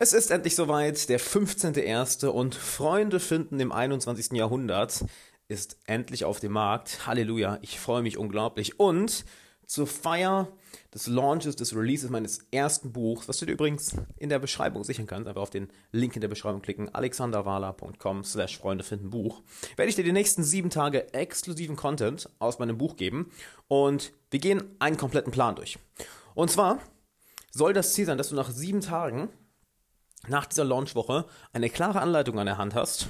Es ist endlich soweit, der 15.01. und Freunde finden im 21. Jahrhundert ist endlich auf dem Markt. Halleluja, ich freue mich unglaublich. Und zur Feier des Launches, des Releases meines ersten Buchs, was du dir übrigens in der Beschreibung sichern kannst, einfach auf den Link in der Beschreibung klicken, alexanderwala.com slash Freunde finden Buch, werde ich dir die nächsten sieben Tage exklusiven Content aus meinem Buch geben und wir gehen einen kompletten Plan durch. Und zwar soll das Ziel sein, dass du nach sieben Tagen nach dieser Launchwoche eine klare Anleitung an der Hand hast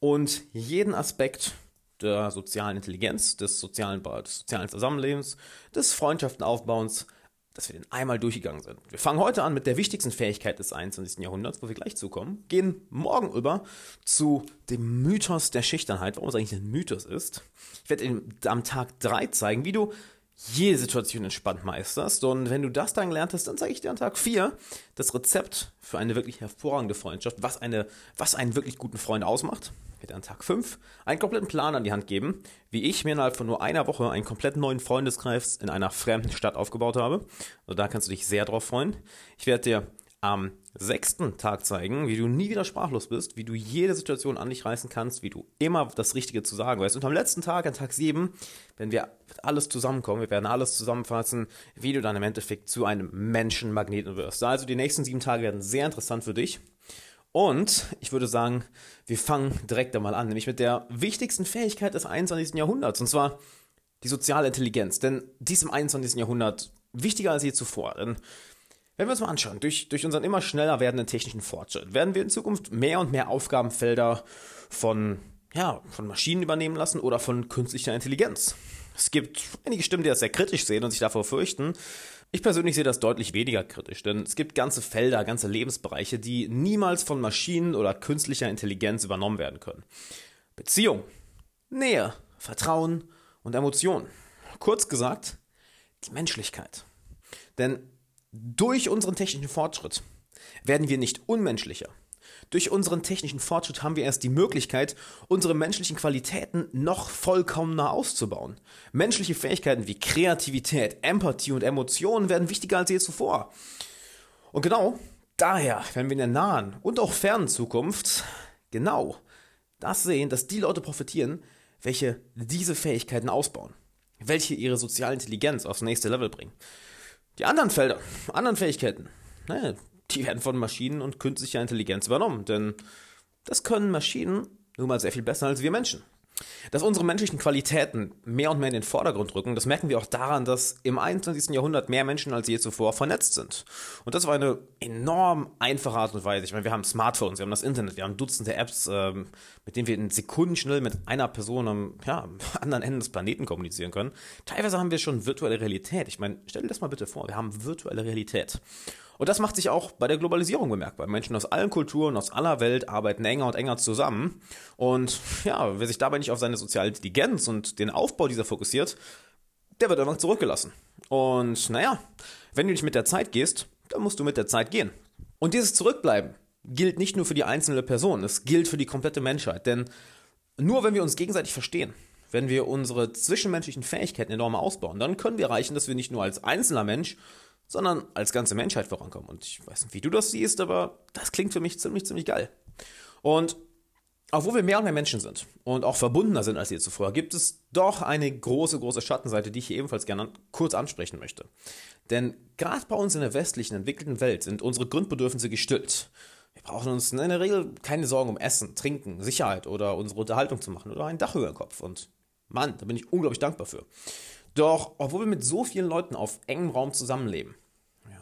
und jeden Aspekt der sozialen Intelligenz, des sozialen, des sozialen Zusammenlebens, des Freundschaftenaufbauens, dass wir den einmal durchgegangen sind. Wir fangen heute an mit der wichtigsten Fähigkeit des 21. Jahrhunderts, wo wir gleich zukommen, gehen morgen über zu dem Mythos der Schüchternheit, warum es eigentlich ein Mythos ist. Ich werde am Tag 3 zeigen, wie du jede Situation entspannt meisterst. Und wenn du das dann gelernt hast, dann zeige ich dir an Tag 4 das Rezept für eine wirklich hervorragende Freundschaft, was, eine, was einen wirklich guten Freund ausmacht. Ich werde an Tag 5 einen kompletten Plan an die Hand geben, wie ich mir innerhalb von nur einer Woche einen komplett neuen Freundeskreis in einer fremden Stadt aufgebaut habe. Also da kannst du dich sehr drauf freuen. Ich werde dir am sechsten Tag zeigen, wie du nie wieder sprachlos bist, wie du jede Situation an dich reißen kannst, wie du immer das Richtige zu sagen weißt. Und am letzten Tag, an Tag sieben, wenn wir alles zusammenkommen, wir werden alles zusammenfassen, wie du dann im Endeffekt zu einem Menschenmagneten wirst. Also die nächsten sieben Tage werden sehr interessant für dich. Und ich würde sagen, wir fangen direkt einmal an, nämlich mit der wichtigsten Fähigkeit des 21. Jahrhunderts, und zwar die soziale Intelligenz. Denn dies im 21. Jahrhundert wichtiger als je zuvor. Denn wenn wir uns mal anschauen, durch, durch unseren immer schneller werdenden technischen Fortschritt werden wir in Zukunft mehr und mehr Aufgabenfelder von, ja, von Maschinen übernehmen lassen oder von künstlicher Intelligenz. Es gibt einige Stimmen, die das sehr kritisch sehen und sich davor fürchten. Ich persönlich sehe das deutlich weniger kritisch, denn es gibt ganze Felder, ganze Lebensbereiche, die niemals von Maschinen oder künstlicher Intelligenz übernommen werden können. Beziehung, Nähe, Vertrauen und Emotionen. Kurz gesagt, die Menschlichkeit. Denn durch unseren technischen Fortschritt werden wir nicht unmenschlicher. Durch unseren technischen Fortschritt haben wir erst die Möglichkeit, unsere menschlichen Qualitäten noch vollkommener auszubauen. Menschliche Fähigkeiten wie Kreativität, Empathie und Emotionen werden wichtiger als je zuvor. Und genau daher werden wir in der nahen und auch fernen Zukunft genau das sehen, dass die Leute profitieren, welche diese Fähigkeiten ausbauen, welche ihre soziale Intelligenz aufs nächste Level bringen. Die anderen Felder, anderen Fähigkeiten, ne, die werden von Maschinen und künstlicher Intelligenz übernommen, denn das können Maschinen nun mal sehr viel besser als wir Menschen. Dass unsere menschlichen Qualitäten mehr und mehr in den Vordergrund rücken, das merken wir auch daran, dass im 21. Jahrhundert mehr Menschen als je zuvor vernetzt sind. Und das war eine enorm einfache Art und Weise. Ich meine, wir haben Smartphones, wir haben das Internet, wir haben Dutzende Apps, ähm, mit denen wir in Sekunden schnell mit einer Person am ja, anderen Ende des Planeten kommunizieren können. Teilweise haben wir schon virtuelle Realität. Ich meine, stell dir das mal bitte vor, wir haben virtuelle Realität. Und das macht sich auch bei der Globalisierung bemerkbar. Menschen aus allen Kulturen, aus aller Welt arbeiten enger und enger zusammen. Und ja, wer sich dabei nicht auf seine soziale Intelligenz und den Aufbau dieser fokussiert, der wird einfach zurückgelassen. Und naja, wenn du nicht mit der Zeit gehst, dann musst du mit der Zeit gehen. Und dieses Zurückbleiben gilt nicht nur für die einzelne Person, es gilt für die komplette Menschheit. Denn nur wenn wir uns gegenseitig verstehen, wenn wir unsere zwischenmenschlichen Fähigkeiten enorm ausbauen, dann können wir erreichen, dass wir nicht nur als einzelner Mensch, sondern als ganze Menschheit vorankommen. Und ich weiß nicht, wie du das siehst, aber das klingt für mich ziemlich, ziemlich geil. Und obwohl wir mehr und mehr Menschen sind und auch verbundener sind als je zuvor, gibt es doch eine große, große Schattenseite, die ich hier ebenfalls gerne kurz ansprechen möchte. Denn gerade bei uns in der westlichen, entwickelten Welt sind unsere Grundbedürfnisse gestillt. Wir brauchen uns in der Regel keine Sorgen um Essen, Trinken, Sicherheit oder unsere Unterhaltung zu machen oder ein Dach über den Kopf. Und Mann, da bin ich unglaublich dankbar für. Doch, obwohl wir mit so vielen Leuten auf engem Raum zusammenleben,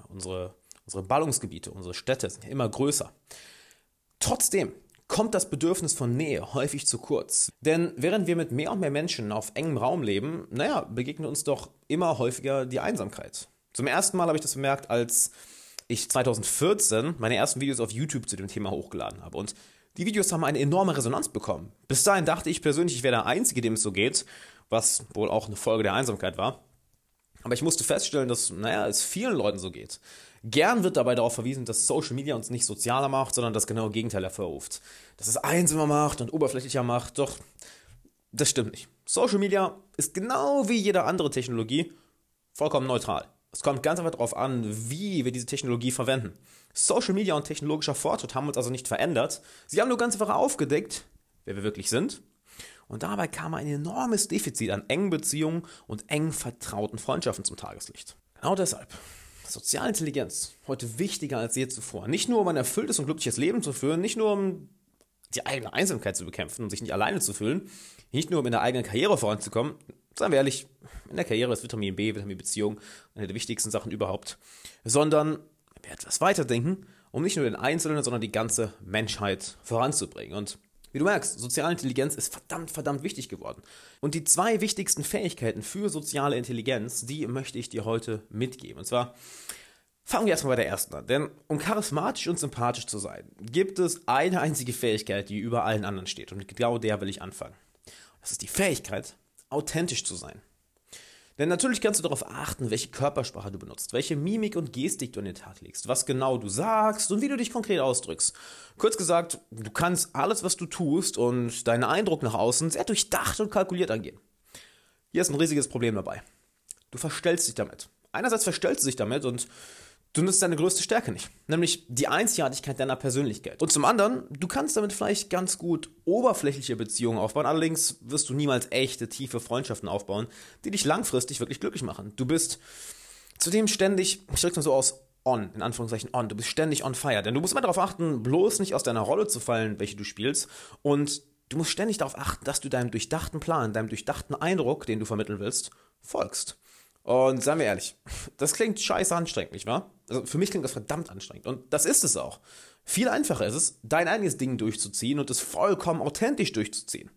unsere, unsere Ballungsgebiete, unsere Städte sind ja immer größer. Trotzdem kommt das Bedürfnis von Nähe häufig zu kurz. Denn während wir mit mehr und mehr Menschen auf engem Raum leben, naja, begegnet uns doch immer häufiger die Einsamkeit. Zum ersten Mal habe ich das bemerkt, als ich 2014 meine ersten Videos auf YouTube zu dem Thema hochgeladen habe. Und die Videos haben eine enorme Resonanz bekommen. Bis dahin dachte ich persönlich, ich wäre der Einzige, dem es so geht, was wohl auch eine Folge der Einsamkeit war. Aber ich musste feststellen, dass, naja, es vielen Leuten so geht. Gern wird dabei darauf verwiesen, dass Social Media uns nicht sozialer macht, sondern das genaue Gegenteil hervorruft. Dass es einsamer macht und oberflächlicher macht, doch das stimmt nicht. Social Media ist genau wie jede andere Technologie vollkommen neutral. Es kommt ganz einfach darauf an, wie wir diese Technologie verwenden. Social Media und technologischer Fortschritt haben uns also nicht verändert. Sie haben nur ganz einfach aufgedeckt, wer wir wirklich sind. Und dabei kam ein enormes Defizit an engen Beziehungen und eng vertrauten Freundschaften zum Tageslicht. Genau deshalb. Soziale Intelligenz heute wichtiger als je zuvor. Nicht nur, um ein erfülltes und glückliches Leben zu führen, nicht nur, um die eigene Einsamkeit zu bekämpfen und sich nicht alleine zu fühlen, nicht nur, um in der eigenen Karriere voranzukommen, seien wir ehrlich, in der Karriere ist Vitamin B, Vitamin Beziehung eine der wichtigsten Sachen überhaupt, sondern wenn wir etwas weiterdenken, um nicht nur den Einzelnen, sondern die ganze Menschheit voranzubringen. Und wie du merkst, soziale Intelligenz ist verdammt, verdammt wichtig geworden. Und die zwei wichtigsten Fähigkeiten für soziale Intelligenz, die möchte ich dir heute mitgeben. Und zwar fangen wir erstmal bei der ersten an. Denn um charismatisch und sympathisch zu sein, gibt es eine einzige Fähigkeit, die über allen anderen steht. Und genau der will ich anfangen. Das ist die Fähigkeit, authentisch zu sein. Denn natürlich kannst du darauf achten, welche Körpersprache du benutzt, welche Mimik und Gestik du an den Tag legst, was genau du sagst und wie du dich konkret ausdrückst. Kurz gesagt, du kannst alles, was du tust und deinen Eindruck nach außen sehr durchdacht und kalkuliert angehen. Hier ist ein riesiges Problem dabei. Du verstellst dich damit. Einerseits verstellst du dich damit und Du nutzt deine größte Stärke nicht, nämlich die Einzigartigkeit deiner Persönlichkeit. Und zum anderen, du kannst damit vielleicht ganz gut oberflächliche Beziehungen aufbauen, allerdings wirst du niemals echte, tiefe Freundschaften aufbauen, die dich langfristig wirklich glücklich machen. Du bist zudem ständig, ich drück's mal so aus, on, in Anführungszeichen on. Du bist ständig on fire, denn du musst immer darauf achten, bloß nicht aus deiner Rolle zu fallen, welche du spielst und du musst ständig darauf achten, dass du deinem durchdachten Plan, deinem durchdachten Eindruck, den du vermitteln willst, folgst. Und seien wir ehrlich, das klingt scheiße anstrengend, nicht wahr? Also für mich klingt das verdammt anstrengend. Und das ist es auch. Viel einfacher ist es, dein eigenes Ding durchzuziehen und es vollkommen authentisch durchzuziehen.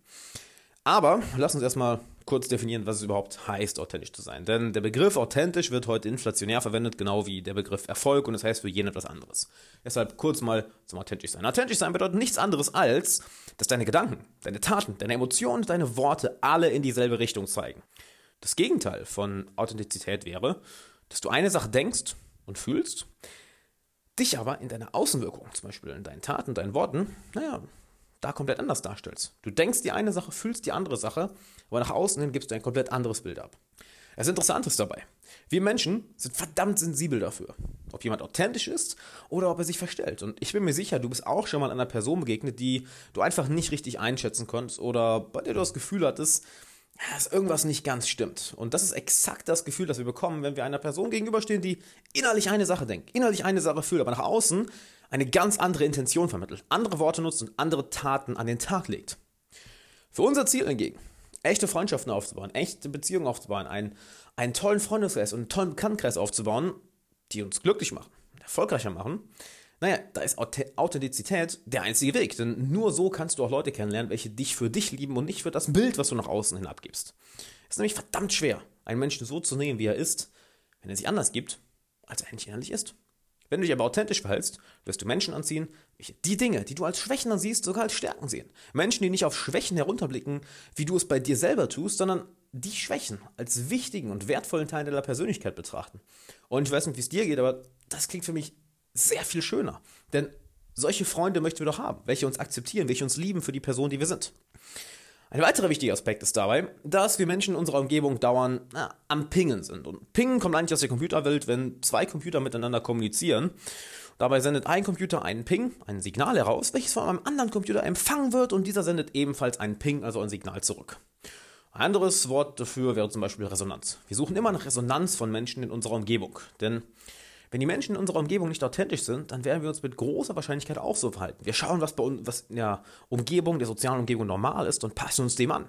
Aber lass uns erstmal kurz definieren, was es überhaupt heißt, authentisch zu sein. Denn der Begriff authentisch wird heute inflationär verwendet, genau wie der Begriff Erfolg und das heißt für jeden etwas anderes. Deshalb kurz mal zum authentisch sein. Authentisch sein bedeutet nichts anderes als, dass deine Gedanken, deine Taten, deine Emotionen, deine Worte alle in dieselbe Richtung zeigen. Das Gegenteil von Authentizität wäre, dass du eine Sache denkst und fühlst, dich aber in deiner Außenwirkung, zum Beispiel in deinen Taten, deinen Worten, naja, da komplett anders darstellst. Du denkst die eine Sache, fühlst die andere Sache, aber nach außen hin gibst du ein komplett anderes Bild ab. Das Interessante ist dabei, wir Menschen sind verdammt sensibel dafür, ob jemand authentisch ist oder ob er sich verstellt. Und ich bin mir sicher, du bist auch schon mal einer Person begegnet, die du einfach nicht richtig einschätzen konntest oder bei der du das Gefühl hattest, dass irgendwas nicht ganz stimmt. Und das ist exakt das Gefühl, das wir bekommen, wenn wir einer Person gegenüberstehen, die innerlich eine Sache denkt, innerlich eine Sache fühlt, aber nach außen eine ganz andere Intention vermittelt, andere Worte nutzt und andere Taten an den Tag legt. Für unser Ziel hingegen, echte Freundschaften aufzubauen, echte Beziehungen aufzubauen, einen, einen tollen Freundeskreis und einen tollen Bekanntenkreis aufzubauen, die uns glücklich machen, erfolgreicher machen, naja, da ist Authentizität der einzige Weg, denn nur so kannst du auch Leute kennenlernen, welche dich für dich lieben und nicht für das Bild, was du nach außen hin abgibst. Es ist nämlich verdammt schwer, einen Menschen so zu nehmen, wie er ist, wenn er sich anders gibt, als er eigentlich innerlich ist. Wenn du dich aber authentisch verhältst, wirst du Menschen anziehen, welche die Dinge, die du als Schwächen ansiehst, sogar als Stärken sehen. Menschen, die nicht auf Schwächen herunterblicken, wie du es bei dir selber tust, sondern die Schwächen als wichtigen und wertvollen Teil deiner Persönlichkeit betrachten. Und ich weiß nicht, wie es dir geht, aber das klingt für mich sehr viel schöner. Denn solche Freunde möchten wir doch haben, welche uns akzeptieren, welche uns lieben für die Person, die wir sind. Ein weiterer wichtiger Aspekt ist dabei, dass wir Menschen in unserer Umgebung dauernd na, am Pingen sind. Und Pingen kommt eigentlich aus der Computerwelt, wenn zwei Computer miteinander kommunizieren. Dabei sendet ein Computer einen Ping, ein Signal heraus, welches von einem anderen Computer empfangen wird und dieser sendet ebenfalls einen Ping, also ein Signal zurück. Ein anderes Wort dafür wäre zum Beispiel Resonanz. Wir suchen immer nach Resonanz von Menschen in unserer Umgebung, denn wenn die Menschen in unserer Umgebung nicht authentisch sind, dann werden wir uns mit großer Wahrscheinlichkeit auch so verhalten. Wir schauen, was bei uns, was in der Umgebung, der sozialen Umgebung normal ist und passen uns dem an.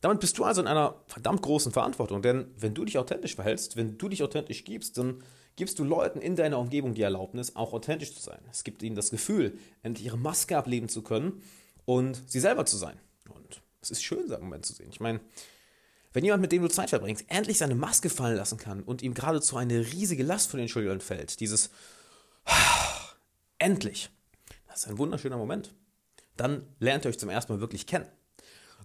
Damit bist du also in einer verdammt großen Verantwortung, denn wenn du dich authentisch verhältst, wenn du dich authentisch gibst, dann gibst du Leuten in deiner Umgebung die Erlaubnis, auch authentisch zu sein. Es gibt ihnen das Gefühl, endlich ihre Maske ableben zu können und sie selber zu sein. Und es ist schön, so einen Moment zu sehen. Ich meine, wenn jemand, mit dem du Zeit verbringst, endlich seine Maske fallen lassen kann und ihm geradezu eine riesige Last von den Schultern fällt, dieses endlich, das ist ein wunderschöner Moment. Dann lernt ihr euch zum ersten Mal wirklich kennen.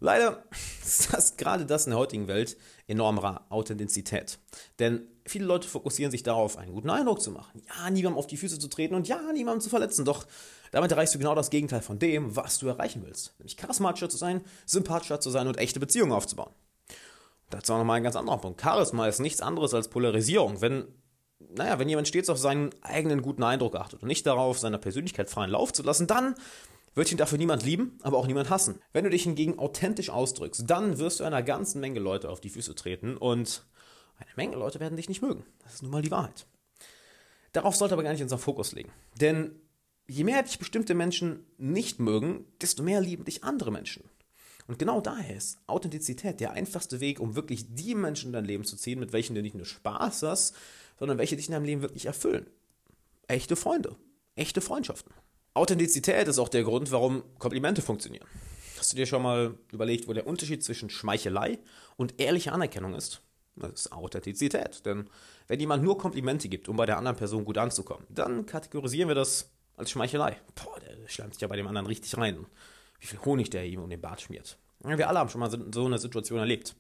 Leider ist das gerade das in der heutigen Welt enormer Authentizität. Denn viele Leute fokussieren sich darauf, einen guten Eindruck zu machen. Ja, niemandem auf die Füße zu treten und ja, niemandem zu verletzen. Doch damit erreichst du genau das Gegenteil von dem, was du erreichen willst. Nämlich charismatischer zu sein, sympathischer zu sein und echte Beziehungen aufzubauen. Dazu auch nochmal ein ganz anderer Punkt. Charisma ist nichts anderes als Polarisierung. Wenn, naja, wenn jemand stets auf seinen eigenen guten Eindruck achtet und nicht darauf, seiner Persönlichkeit freien Lauf zu lassen, dann wird ihn dafür niemand lieben, aber auch niemand hassen. Wenn du dich hingegen authentisch ausdrückst, dann wirst du einer ganzen Menge Leute auf die Füße treten und eine Menge Leute werden dich nicht mögen. Das ist nun mal die Wahrheit. Darauf sollte aber gar nicht unser Fokus liegen. Denn je mehr dich bestimmte Menschen nicht mögen, desto mehr lieben dich andere Menschen. Und genau daher ist Authentizität der einfachste Weg, um wirklich die Menschen in dein Leben zu ziehen, mit welchen du nicht nur Spaß hast, sondern welche dich in deinem Leben wirklich erfüllen. Echte Freunde, echte Freundschaften. Authentizität ist auch der Grund, warum Komplimente funktionieren. Hast du dir schon mal überlegt, wo der Unterschied zwischen Schmeichelei und ehrlicher Anerkennung ist? Das ist Authentizität. Denn wenn jemand nur Komplimente gibt, um bei der anderen Person gut anzukommen, dann kategorisieren wir das als Schmeichelei. Boah, der schleimt sich ja bei dem anderen richtig rein. Wie viel Honig der ihm um den Bart schmiert. Wir alle haben schon mal so eine Situation erlebt.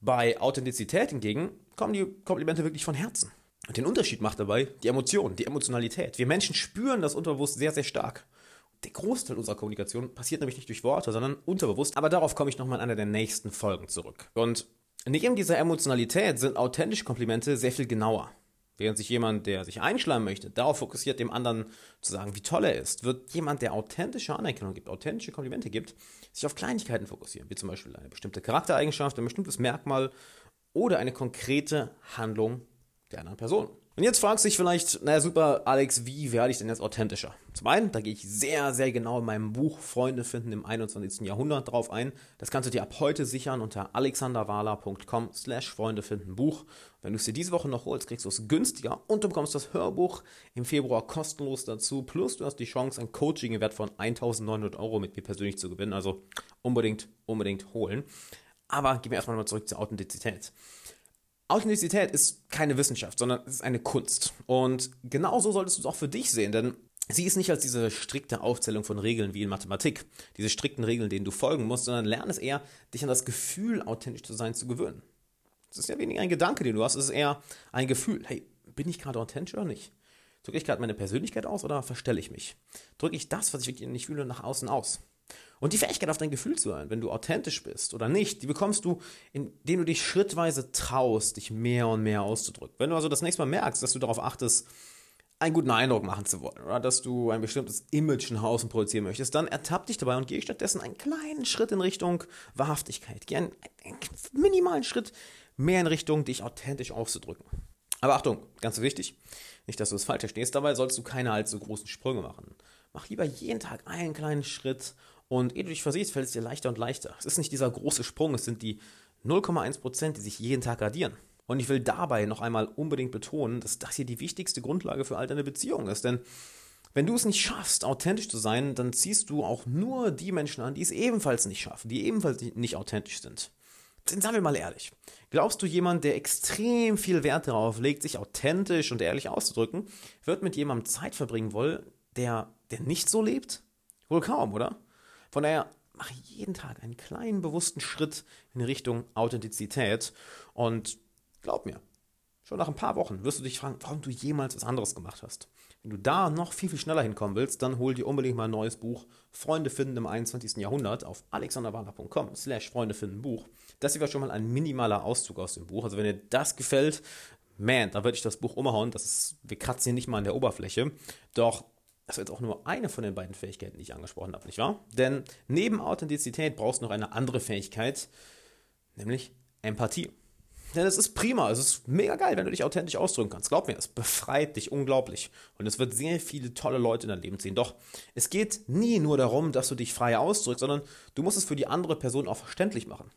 Bei Authentizität hingegen kommen die Komplimente wirklich von Herzen. Und den Unterschied macht dabei die Emotion, die Emotionalität. Wir Menschen spüren das unterbewusst sehr, sehr stark. Der Großteil unserer Kommunikation passiert nämlich nicht durch Worte, sondern unterbewusst. Aber darauf komme ich nochmal in einer der nächsten Folgen zurück. Und neben dieser Emotionalität sind authentische Komplimente sehr viel genauer. Während sich jemand, der sich einschleimen möchte, darauf fokussiert, dem anderen zu sagen, wie toll er ist, wird jemand, der authentische Anerkennung gibt, authentische Komplimente gibt, sich auf Kleinigkeiten fokussieren, wie zum Beispiel eine bestimmte Charaktereigenschaft, ein bestimmtes Merkmal oder eine konkrete Handlung der anderen Person. Und jetzt fragst du dich vielleicht, naja super, Alex, wie werde ich denn jetzt authentischer? Zum einen, da gehe ich sehr, sehr genau in meinem Buch Freunde finden im 21. Jahrhundert drauf ein. Das kannst du dir ab heute sichern unter alexanderwala.com slash Freunde finden Buch. Wenn du es dir diese Woche noch holst, kriegst du es günstiger und du bekommst das Hörbuch im Februar kostenlos dazu. Plus du hast die Chance, ein Coaching im Wert von 1900 Euro mit mir persönlich zu gewinnen. Also unbedingt, unbedingt holen. Aber gehen wir erstmal mal zurück zur Authentizität. Authentizität ist keine Wissenschaft, sondern es ist eine Kunst. Und genauso solltest du es auch für dich sehen, denn sie ist nicht als diese strikte Aufzählung von Regeln wie in Mathematik, diese strikten Regeln, denen du folgen musst, sondern lerne es eher, dich an das Gefühl, authentisch zu sein, zu gewöhnen. Es ist ja weniger ein Gedanke, den du hast, es ist eher ein Gefühl. Hey, bin ich gerade authentisch oder nicht? Drücke ich gerade meine Persönlichkeit aus oder verstelle ich mich? Drücke ich das, was ich wirklich nicht fühle, nach außen aus? Und die Fähigkeit, auf dein Gefühl zu hören, wenn du authentisch bist oder nicht, die bekommst du, indem du dich schrittweise traust, dich mehr und mehr auszudrücken. Wenn du also das nächste Mal merkst, dass du darauf achtest, einen guten Eindruck machen zu wollen oder dass du ein bestimmtes Image nach außen produzieren möchtest, dann ertapp dich dabei und geh stattdessen einen kleinen Schritt in Richtung Wahrhaftigkeit. Geh einen, einen minimalen Schritt mehr in Richtung, dich authentisch auszudrücken. Aber Achtung, ganz wichtig, nicht, dass du es falsch verstehst, dabei sollst du keine allzu großen Sprünge machen. Mach lieber jeden Tag einen kleinen Schritt und ehe du dich versiehst, fällt es dir leichter und leichter. Es ist nicht dieser große Sprung, es sind die 0,1%, die sich jeden Tag addieren. Und ich will dabei noch einmal unbedingt betonen, dass das hier die wichtigste Grundlage für all deine Beziehungen ist. Denn wenn du es nicht schaffst, authentisch zu sein, dann ziehst du auch nur die Menschen an, die es ebenfalls nicht schaffen, die ebenfalls nicht authentisch sind. Denn wir mal ehrlich, glaubst du, jemand, der extrem viel Wert darauf legt, sich authentisch und ehrlich auszudrücken, wird mit jemandem Zeit verbringen wollen, der, der nicht so lebt? Wohl kaum, oder? Von daher mache jeden Tag einen kleinen bewussten Schritt in Richtung Authentizität und glaub mir, schon nach ein paar Wochen wirst du dich fragen, warum du jemals was anderes gemacht hast. Wenn du da noch viel, viel schneller hinkommen willst, dann hol dir unbedingt mal ein neues Buch Freunde finden im 21. Jahrhundert auf alexanderwarner.com slash Freunde finden Buch. Das hier war schon mal ein minimaler Auszug aus dem Buch. Also wenn dir das gefällt, man, da würde ich das Buch umhauen. Das ist, wir kratzen hier nicht mal an der Oberfläche. Doch das ist jetzt auch nur eine von den beiden Fähigkeiten, die ich angesprochen habe, nicht wahr? Denn neben Authentizität brauchst du noch eine andere Fähigkeit, nämlich Empathie. Denn es ist prima, es ist mega geil, wenn du dich authentisch ausdrücken kannst. Glaub mir, es befreit dich unglaublich. Und es wird sehr viele tolle Leute in dein Leben ziehen. Doch es geht nie nur darum, dass du dich frei ausdrückst, sondern du musst es für die andere Person auch verständlich machen.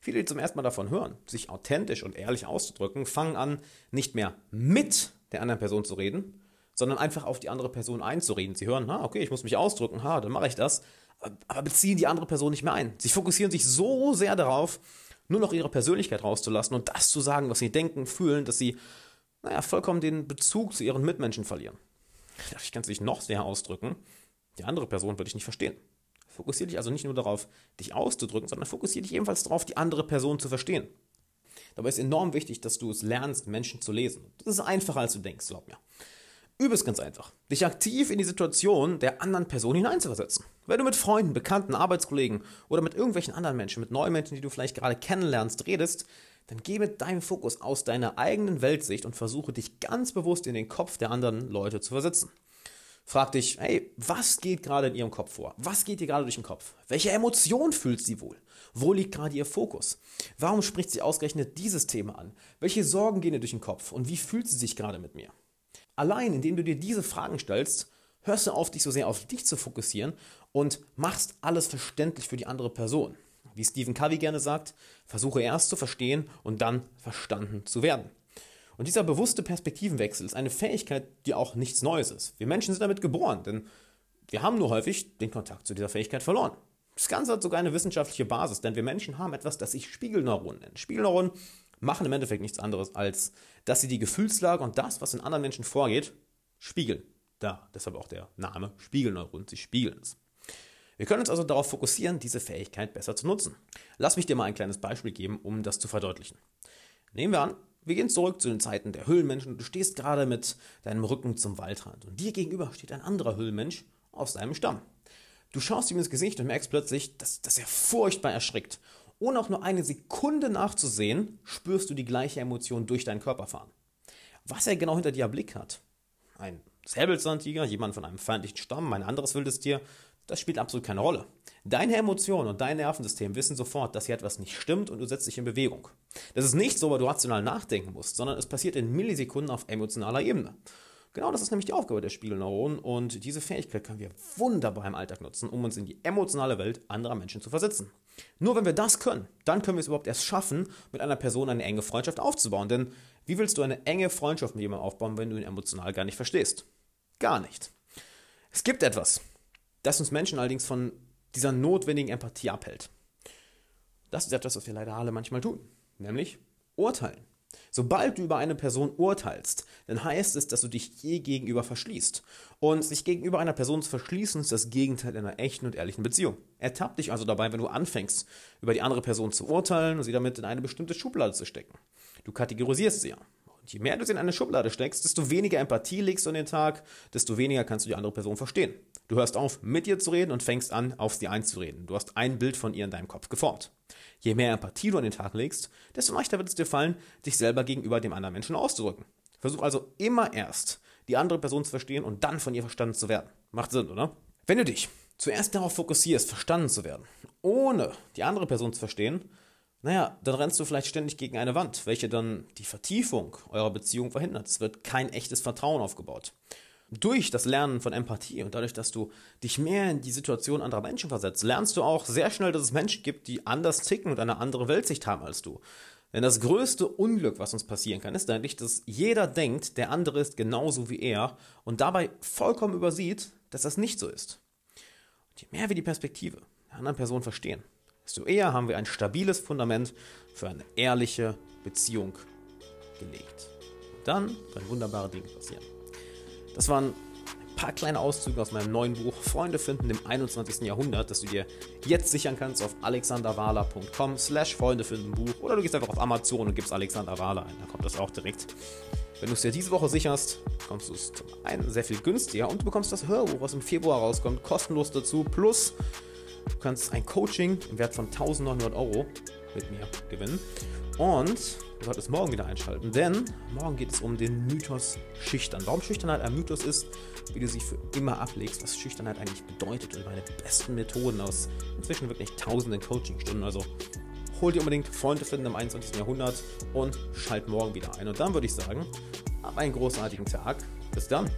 Viele, die zum ersten Mal davon hören, sich authentisch und ehrlich auszudrücken, fangen an, nicht mehr mit der anderen Person zu reden, sondern einfach auf die andere Person einzureden. Sie hören, ah, okay, ich muss mich ausdrücken, ha, dann mache ich das, aber beziehen die andere Person nicht mehr ein. Sie fokussieren sich so sehr darauf, nur noch ihre Persönlichkeit rauszulassen und das zu sagen, was sie denken, fühlen, dass sie, naja, vollkommen den Bezug zu ihren Mitmenschen verlieren. Ich kann es nicht noch sehr ausdrücken, die andere Person würde ich nicht verstehen. Fokussiere dich also nicht nur darauf, dich auszudrücken, sondern fokussiere dich ebenfalls darauf, die andere Person zu verstehen. Dabei ist enorm wichtig, dass du es lernst, Menschen zu lesen. Das ist einfacher, als du denkst, glaub mir. Übe es ganz einfach. Dich aktiv in die Situation der anderen Person hineinzuversetzen. Wenn du mit Freunden, Bekannten, Arbeitskollegen oder mit irgendwelchen anderen Menschen, mit neuen Menschen, die du vielleicht gerade kennenlernst, redest, dann geh mit deinem Fokus aus deiner eigenen Weltsicht und versuche dich ganz bewusst in den Kopf der anderen Leute zu versetzen. Frag dich, hey, was geht gerade in ihrem Kopf vor? Was geht ihr gerade durch den Kopf? Welche Emotion fühlt sie wohl? Wo liegt gerade ihr Fokus? Warum spricht sie ausgerechnet dieses Thema an? Welche Sorgen gehen ihr durch den Kopf? Und wie fühlt sie sich gerade mit mir? Allein, indem du dir diese Fragen stellst, hörst du auf, dich so sehr auf dich zu fokussieren und machst alles verständlich für die andere Person. Wie Stephen Covey gerne sagt, versuche erst zu verstehen und dann verstanden zu werden. Und dieser bewusste Perspektivenwechsel ist eine Fähigkeit, die auch nichts Neues ist. Wir Menschen sind damit geboren, denn wir haben nur häufig den Kontakt zu dieser Fähigkeit verloren. Das Ganze hat sogar eine wissenschaftliche Basis, denn wir Menschen haben etwas, das sich Spiegelneuronen nennt. Spiegelneuronen machen im Endeffekt nichts anderes, als dass sie die Gefühlslage und das, was in anderen Menschen vorgeht, spiegeln. Da, deshalb auch der Name Spiegelneuronen, sie spiegeln es. Wir können uns also darauf fokussieren, diese Fähigkeit besser zu nutzen. Lass mich dir mal ein kleines Beispiel geben, um das zu verdeutlichen. Nehmen wir an, wir gehen zurück zu den Zeiten der Höhlenmenschen und du stehst gerade mit deinem Rücken zum Waldrand und dir gegenüber steht ein anderer Höhlenmensch aus deinem Stamm. Du schaust ihm ins Gesicht und merkst plötzlich, dass, dass er furchtbar erschrickt ohne auch nur eine Sekunde nachzusehen, spürst du die gleiche Emotion durch deinen Körper fahren. Was er genau hinter dir am Blick hat, ein Säbelzahntiger, jemand von einem feindlichen Stamm, ein anderes wildes Tier, das spielt absolut keine Rolle. Deine Emotionen und dein Nervensystem wissen sofort, dass hier etwas nicht stimmt und du setzt dich in Bewegung. Das ist nicht so, weil du rational nachdenken musst, sondern es passiert in Millisekunden auf emotionaler Ebene. Genau das ist nämlich die Aufgabe der Spiegelneuronen und diese Fähigkeit können wir wunderbar im Alltag nutzen, um uns in die emotionale Welt anderer Menschen zu versetzen. Nur wenn wir das können, dann können wir es überhaupt erst schaffen, mit einer Person eine enge Freundschaft aufzubauen. Denn wie willst du eine enge Freundschaft mit jemandem aufbauen, wenn du ihn emotional gar nicht verstehst? Gar nicht. Es gibt etwas, das uns Menschen allerdings von dieser notwendigen Empathie abhält. Das ist etwas, was wir leider alle manchmal tun, nämlich urteilen. Sobald du über eine Person urteilst, dann heißt es, dass du dich je gegenüber verschließt. Und sich gegenüber einer Person zu verschließen, ist das Gegenteil einer echten und ehrlichen Beziehung. Ertapp dich also dabei, wenn du anfängst, über die andere Person zu urteilen und sie damit in eine bestimmte Schublade zu stecken. Du kategorisierst sie ja. Und je mehr du sie in eine Schublade steckst, desto weniger Empathie legst du an den Tag, desto weniger kannst du die andere Person verstehen. Du hörst auf, mit ihr zu reden und fängst an, auf sie einzureden. Du hast ein Bild von ihr in deinem Kopf geformt. Je mehr Empathie du an den Tag legst, desto leichter wird es dir fallen, dich selber gegenüber dem anderen Menschen auszudrücken. Versuch also immer erst, die andere Person zu verstehen und dann von ihr verstanden zu werden. Macht Sinn, oder? Wenn du dich zuerst darauf fokussierst, verstanden zu werden, ohne die andere Person zu verstehen, naja, dann rennst du vielleicht ständig gegen eine Wand, welche dann die Vertiefung eurer Beziehung verhindert. Es wird kein echtes Vertrauen aufgebaut durch das Lernen von Empathie und dadurch, dass du dich mehr in die Situation anderer Menschen versetzt, lernst du auch sehr schnell, dass es Menschen gibt, die anders ticken und eine andere Weltsicht haben als du. Denn das größte Unglück, was uns passieren kann, ist eigentlich, dass jeder denkt, der andere ist genauso wie er und dabei vollkommen übersieht, dass das nicht so ist. Und je mehr wir die Perspektive der anderen Person verstehen, desto eher haben wir ein stabiles Fundament für eine ehrliche Beziehung gelegt. Und dann können wunderbare Dinge passieren. Das waren ein paar kleine Auszüge aus meinem neuen Buch Freunde finden im 21. Jahrhundert, das du dir jetzt sichern kannst auf alexanderwahler.com slash Freunde finden Buch oder du gehst einfach auf Amazon und gibst Alexander Wahler ein, dann kommt das auch direkt. Wenn du es dir diese Woche sicherst, bekommst du es zum einen sehr viel günstiger und du bekommst das Hörbuch, was im Februar rauskommt, kostenlos dazu. Plus, du kannst ein Coaching im Wert von 1900 Euro mit mir gewinnen. Und du solltest morgen wieder einschalten, denn morgen geht es um den Mythos Schüchtern. Warum Schüchternheit ein Mythos ist, wie du sie für immer ablegst, was Schüchternheit eigentlich bedeutet und meine besten Methoden aus inzwischen wirklich tausenden Coachingstunden. Also hol dir unbedingt Freunde finden im 21. Jahrhundert und schalt morgen wieder ein. Und dann würde ich sagen, hab einen großartigen Tag. Bis dann.